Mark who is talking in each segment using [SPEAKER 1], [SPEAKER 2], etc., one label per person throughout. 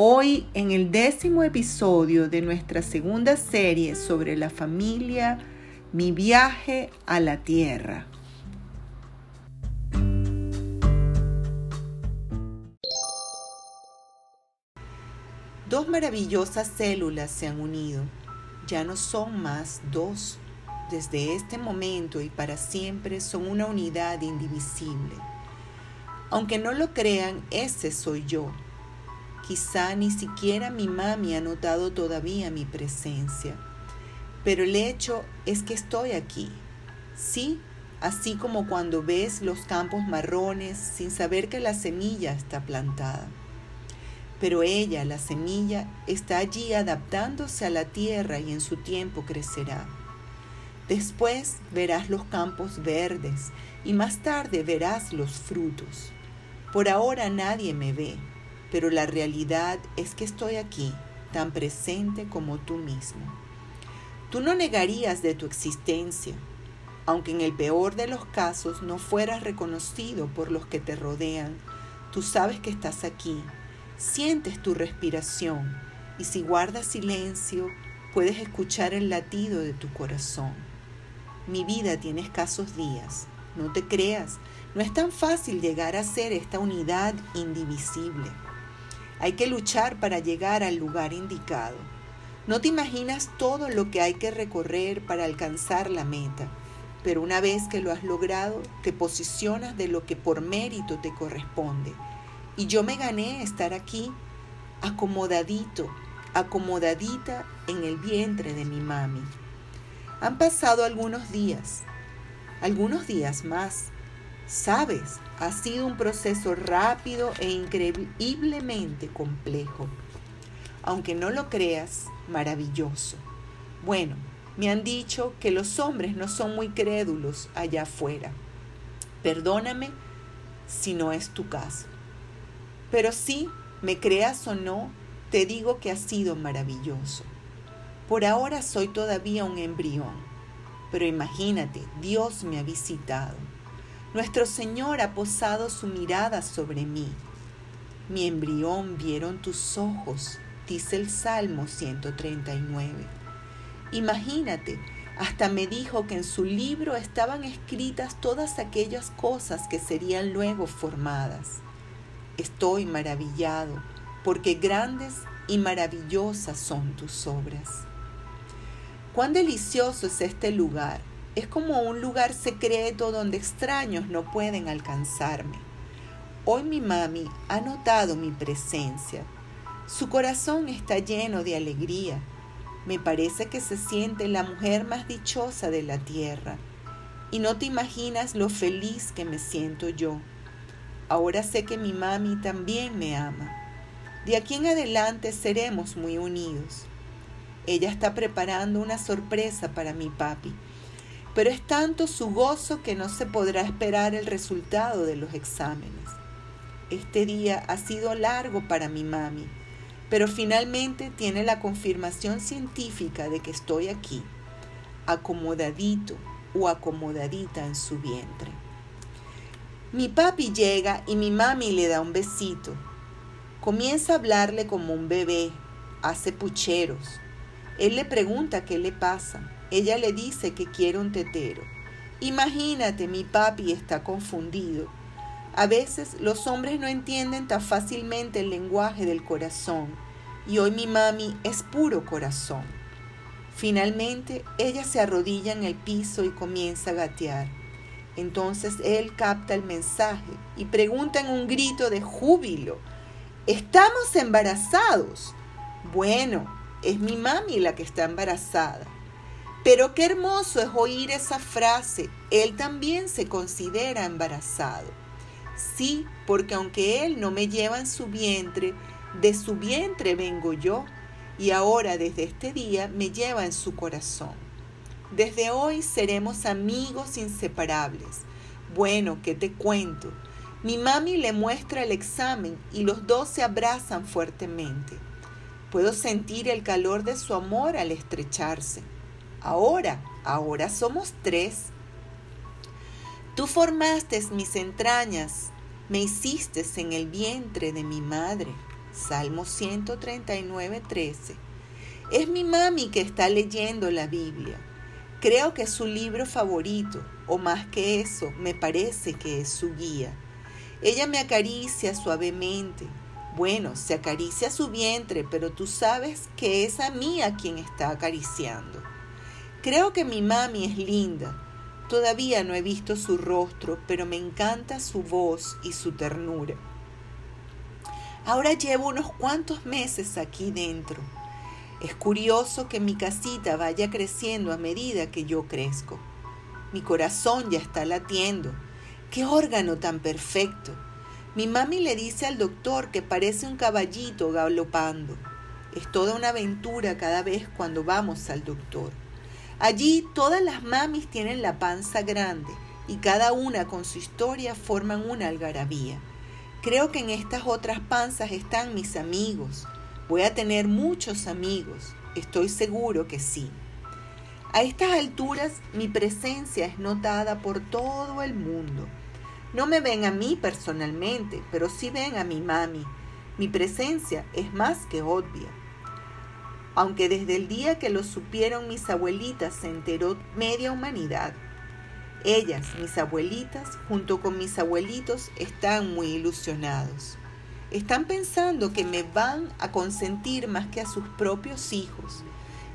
[SPEAKER 1] Hoy en el décimo episodio de nuestra segunda serie sobre la familia, mi viaje a la tierra. Dos maravillosas células se han unido. Ya no son más dos. Desde este momento y para siempre son una unidad indivisible. Aunque no lo crean, ese soy yo Quizá ni siquiera mi mami ha notado todavía mi presencia, pero el hecho es que estoy aquí. Sí, así como cuando ves los campos marrones sin saber que la semilla está plantada. Pero ella, la semilla, está allí adaptándose a la tierra y en su tiempo crecerá. Después verás los campos verdes y más tarde verás los frutos. Por ahora nadie me ve, pero la realidad es que estoy aquí, tan presente como tú mismo. Tú no negarías de tu existencia, aunque en el peor de los casos no fueras reconocido por los que te rodean. Tú sabes que estás aquí, sientes tu respiración y si guardas silencio puedes escuchar el latido de tu corazón. Mi vida tiene escasos días, no te creas, no es tan fácil llegar a ser esta unidad indivisible. Hay que luchar para llegar al lugar indicado. No te imaginas todo lo que hay que recorrer para alcanzar la meta, pero una vez que lo has logrado, te posicionas de lo que por mérito te corresponde. Y yo me gané estar aquí, acomodadito, acomodadita en el vientre de mi mami. Han pasado algunos días, algunos días más, Sabes, ha sido un proceso rápido e increíblemente complejo. Aunque no lo creas, maravilloso. Bueno, me han dicho que los hombres no son muy crédulos allá afuera. Perdóname si no es tu caso. Pero sí, me creas o no, te digo que ha sido maravilloso. Por ahora soy todavía un embrión, pero imagínate, Dios me ha visitado nuestro Señor ha posado su mirada sobre mí. Mi embrión vieron tus ojos, dice el Salmo 139. Imagínate, hasta me dijo que en su libro estaban escritas todas aquellas cosas que serían luego formadas. Estoy maravillado, porque grandes y maravillosas son tus obras. Cuán delicioso es este lugar, es como un lugar secreto donde extraños no pueden alcanzarme. Hoy mi mami ha notado mi presencia. Su corazón está lleno de alegría. Me parece que se siente la mujer más dichosa de la tierra. Y no te imaginas lo feliz que me siento yo. Ahora sé que mi mami también me ama. De aquí en adelante seremos muy unidos. Ella está preparando una sorpresa para mi papi pero es tanto su gozo que no se podrá esperar el resultado de los exámenes. Este día ha sido largo para mi mami, pero finalmente tiene la confirmación científica de que estoy aquí, acomodadito o acomodadita en su vientre. Mi papi llega y mi mami le da un besito. Comienza a hablarle como un bebé, hace pucheros. Él le pregunta qué le pasa. Ella le dice que quiere un tetero. Imagínate, mi papi está confundido. A veces los hombres no entienden tan fácilmente el lenguaje del corazón y hoy mi mami es puro corazón. Finalmente ella se arrodilla en el piso y comienza a gatear. Entonces él capta el mensaje y pregunta en un grito de júbilo, ¿estamos embarazados? Bueno, es mi mami la que está embarazada. Pero qué hermoso es oír esa frase, él también se considera embarazado. Sí, porque aunque él no me lleva en su vientre, De su vientre vengo yo y ahora desde este día me lleva en su corazón. Desde hoy seremos amigos inseparables. Bueno, ¿qué te cuento? Mi mami le muestra el examen y los dos se abrazan fuertemente. Puedo sentir el calor de su amor al estrecharse. Ahora, ahora somos tres. Tú formaste mis entrañas, me hiciste en el vientre de mi madre. Salmo 139, 13. Es mi mami que está leyendo la Biblia. Creo que es su libro favorito, o más que eso, me parece que es su guía. Ella me acaricia suavemente. Bueno, se acaricia su vientre, pero tú sabes que es a mí a quien está acariciando. Creo que mi mami es linda. Todavía no he visto su rostro, pero me encanta su voz y su ternura. Ahora llevo unos cuantos meses aquí dentro. Es curioso que mi casita vaya creciendo a medida que yo crezco. Mi corazón ya está latiendo. ¡Qué órgano tan perfecto! Mi mami le dice al doctor que parece un caballito galopando. Es toda una aventura cada vez cuando vamos al doctor. Allí todas las mamis tienen la panza grande y cada una con su historia forman una algarabía. Creo que en estas otras panzas están mis amigos. Voy a tener muchos amigos. Estoy seguro que sí. A estas alturas mi presencia es notada por todo el mundo. No me ven a mí personalmente, pero sí ven a mi mami. Mi presencia es más que obvia. Aunque desde el día que lo supieron mis abuelitas se enteró media humanidad. Ellas, mis abuelitas, junto con mis abuelitos, están muy ilusionados. Están pensando que me van a consentir más que a sus propios hijos.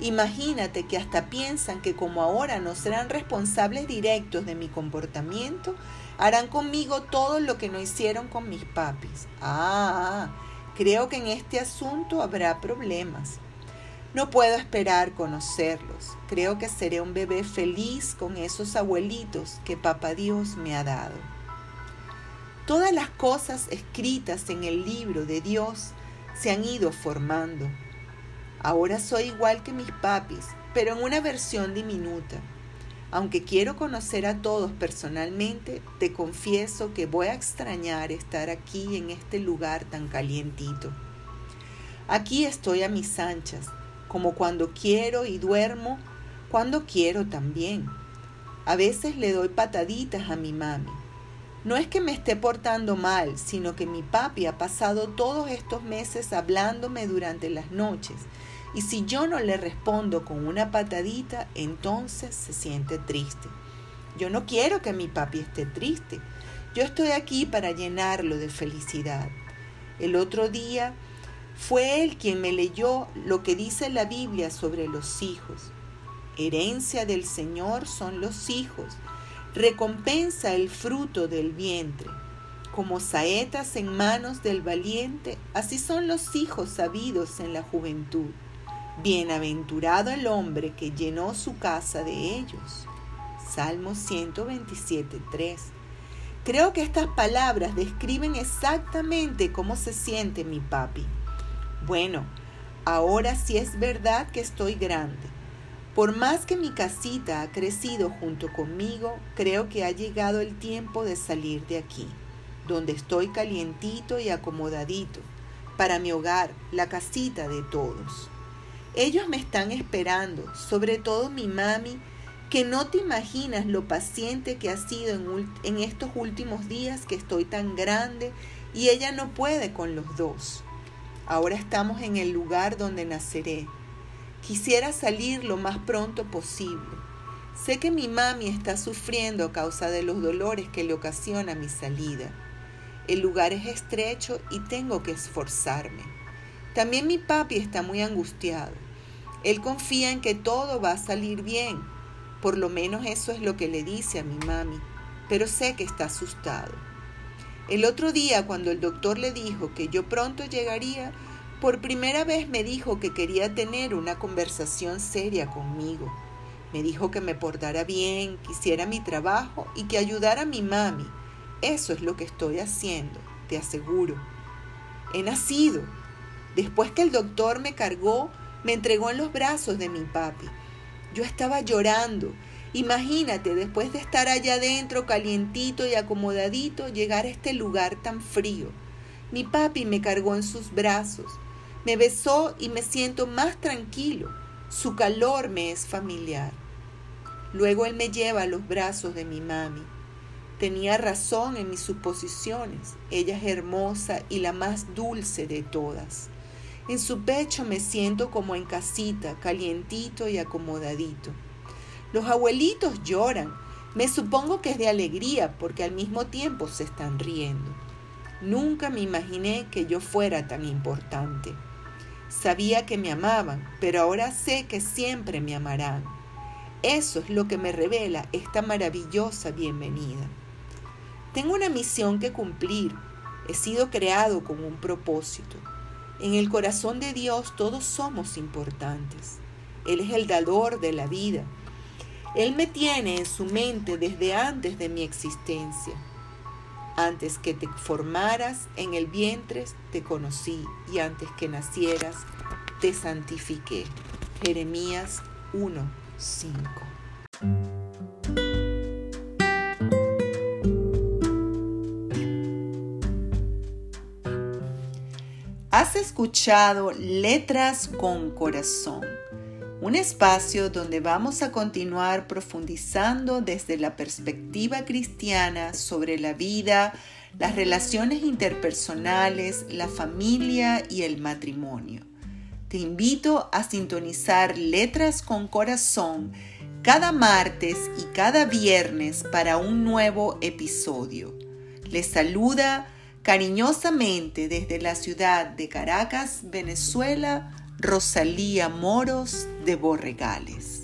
[SPEAKER 1] Imagínate que hasta piensan que como ahora no serán responsables directos de mi comportamiento, harán conmigo todo lo que no hicieron con mis papis. Ah, creo que en este asunto habrá problemas. No puedo esperar conocerlos. Creo que seré un bebé feliz con esos abuelitos que Papá Dios me ha dado. Todas las cosas escritas en el libro de Dios se han ido formando. Ahora soy igual que mis papis, pero en una versión diminuta. Aunque quiero conocer a todos personalmente, te confieso que voy a extrañar estar aquí en este lugar tan calientito. Aquí estoy a mis anchas, como cuando quiero y duermo, cuando quiero también. A veces le doy pataditas a mi mami. No es que me esté portando mal, sino que mi papi ha pasado todos estos meses hablándome durante las noches. Y si yo no le respondo con una patadita, entonces se siente triste. Yo no quiero que mi papi esté triste. Yo estoy aquí para llenarlo de felicidad. El otro día fue él quien me leyó lo que dice la Biblia sobre los hijos. Herencia del Señor son los hijos, recompensa el fruto del vientre. Como saetas en manos del valiente, así son los hijos sabidos en la juventud. Bienaventurado el hombre que llenó su casa de ellos. Salmo 127.3. Creo que estas palabras describen exactamente cómo se siente mi papi. Bueno, ahora sí es verdad que estoy grande. Por más que mi casita ha crecido junto conmigo, creo que ha llegado el tiempo de salir de aquí, donde estoy calientito y acomodadito, para mi hogar, la casita de todos. Ellos me están esperando, sobre todo mi mami, que no te imaginas lo paciente que ha sido en, en estos últimos días que estoy tan grande y ella no puede con los dos. Ahora estamos en el lugar donde naceré. Quisiera salir lo más pronto posible. Sé que mi mami está sufriendo a causa de los dolores que le ocasiona mi salida. El lugar es estrecho y tengo que esforzarme. También mi papi está muy angustiado. Él confía en que todo va a salir bien. Por lo menos eso es lo que le dice a mi mami, pero sé que está asustado. El otro día, cuando el doctor le dijo que yo pronto llegaría, por primera vez me dijo que quería tener una conversación seria conmigo. Me dijo que me portara bien, que hiciera mi trabajo y que ayudara a mi mami. Eso es lo que estoy haciendo, te aseguro. He nacido, Después que el doctor me cargó, me entregó en los brazos de mi papi. Yo estaba llorando. Imagínate, después de estar allá adentro, calientito y acomodadito, llegar a este lugar tan frío. Mi papi me cargó en sus brazos, me besó y me siento más tranquilo. Su calor me es familiar. Luego él me lleva a los brazos de mi mami. Tenía razón en mis suposiciones. Ella es hermosa y la más dulce de todas. En su pecho me siento como en casita, calientito y acomodadito. Los abuelitos lloran. Me supongo que es de alegría porque al mismo tiempo se están riendo. Nunca me imaginé que yo fuera tan importante. Sabía que me amaban, pero ahora sé que siempre me amarán. Eso es lo que me revela esta maravillosa bienvenida. Tengo una misión que cumplir. He sido creado con un propósito. En el corazón de Dios todos somos importantes. Él es el dador de la vida. Él me tiene en su mente desde antes de mi existencia. Antes que te formaras en el vientre te conocí y antes que nacieras te santifiqué. Jeremías 1, 5. Has escuchado Letras con Corazón, un espacio donde vamos a continuar profundizando desde la perspectiva cristiana sobre la vida, las relaciones interpersonales, la familia y el matrimonio. Te invito a sintonizar Letras con Corazón cada martes y cada viernes para un nuevo episodio. Les saluda Cariñosamente desde la ciudad de Caracas, Venezuela, Rosalía Moros de Borregales.